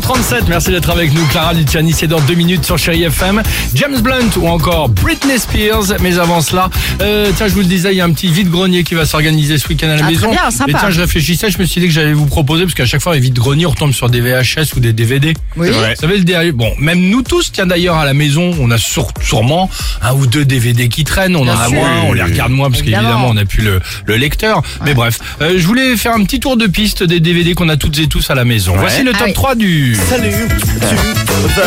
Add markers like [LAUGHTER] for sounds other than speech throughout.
39-37, merci d'être avec nous. Clara Luciani, c'est dans deux minutes sur Chéri FM. James Blunt ou encore Britney Spears. Mais avant cela, euh, tiens, je vous le disais, il y a un petit vide-grenier qui va s'organiser ce week-end à la Ah, très maison. bien, sympa. Et tiens, je réfléchissais, je me suis dit que j'allais vous proposer, parce qu'à chaque fois, les vide-greniers, on retombe sur des VHS ou des DVD. Oui. Vous savez, le dernier- bon, même nous tous, tiens d'ailleurs, à la maison, on a sur- sûrement un ou deux DVD qui traînent, on en a sûr. moins, on les regarde moins, parce Évidemment. qu'évidemment, on n'a plus le, le lecteur. Mais bref, euh, je voulais faire un petit tour de piste des DVD qu'on a toutes et tous à la maison. Voici le Ah top oui. 3 du... Salut.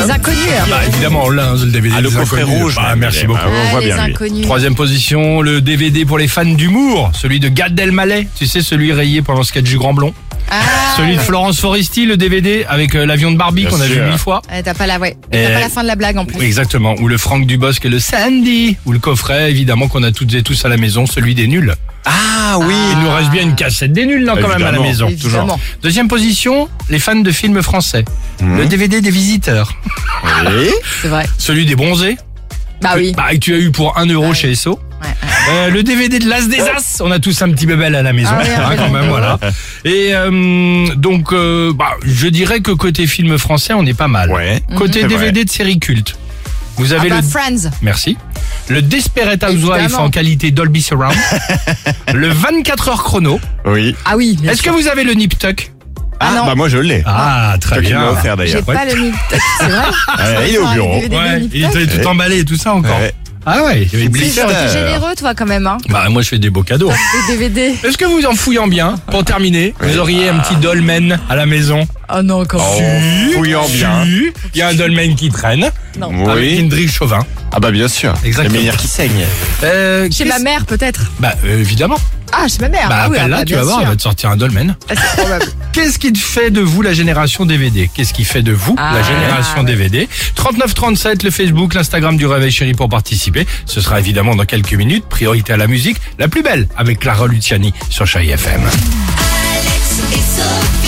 Les inconnus. hein. Bah, évidemment, là, le DVD Ah, le des coffret Inconnus. rouge. Bah, merci beaucoup. on Ah, voit les bien lui. inconnus. Troisième position, le DVD pour les fans d'humour, celui de Gad Elmaleh, tu sais, celui rayé pendant le sketch du Grand Blond. Ah, celui de. Florence Foresti, le DVD avec euh, l'avion de Barbie Bien qu'on a vu sûr. mille fois. T'as pas la, ouais. T'as Euh, pas la fin de la blague en plus. Oui, exactement. Ou le Franck Dubosc et le Sandy. Ou le coffret, évidemment, qu'on a toutes et tous à la maison, celui des nuls. Ah oui. Il nous reste bien une cassette des nuls, là, quand même, à la Évidemment. maison. Évidemment. Deuxième position, les fans de films français. Mhm. Le DVD des visiteurs. Oui. C'est vrai. Celui des bronzés. Bah oui. Bah, que tu as eu pour 1 euro chez Esso. Ouais, ouais. Euh, le DVD de l'As des As, on a tous un petit bébel à la maison, Ah hein, oui, quand même, voilà. Et euh, donc, euh, bah, je dirais que côté film français, on est pas mal. Ouais. Côté DVD de série culte, vous Ah avez bah, le Friends. merci, le Desperate Housewives Évidemment. en qualité Dolby Surround, [LAUGHS] le 24 heures chrono. Oui. Ah oui. Est-ce que vous avez le Nip Tuck? Ah, non. bah moi je l'ai. Ah, très Toi bien. l'as offert J'ai d'ailleurs. pas le Nip Tuck, c'est vrai [LAUGHS] Ouais, il est au Ah, bureau. Ouais, il était tout emballé et tout ça encore. Ah ouais, il y avait le Si, blister. T'es généreux toi quand même hein. Bah moi je fais des beaux cadeaux. Les DVD. Est-ce que vous en fouillant bien, pour terminer, vous auriez un petit dolmen à la maison? Oh non comment Oh, fouillant bien. Si, Il y a un dolmen qui traîne. Non. Avec Oui. Indric Chauvin. Ah bah bien sûr. Exactement. Les meilleurs qui saignent. Euh, Chez qu'est-ce- ma mère peut-être. Bah euh, évidemment. Ah chez ma mère. Bah ah oui, ah appelle-la, bah, tu bien vas voir, sûr. elle va te sortir un dolmen. Ah, c'est probable. Qu'est-ce qui te fait de vous la génération DVD Qu'est-ce qui fait de vous Ah, la génération ouais. DVD 3937, le Facebook, l'Instagram du Réveil Chéri pour participer. Ce sera évidemment dans quelques minutes. Priorité à la musique, la plus belle avec Clara Luciani sur Chai FM. Alex et Sophie.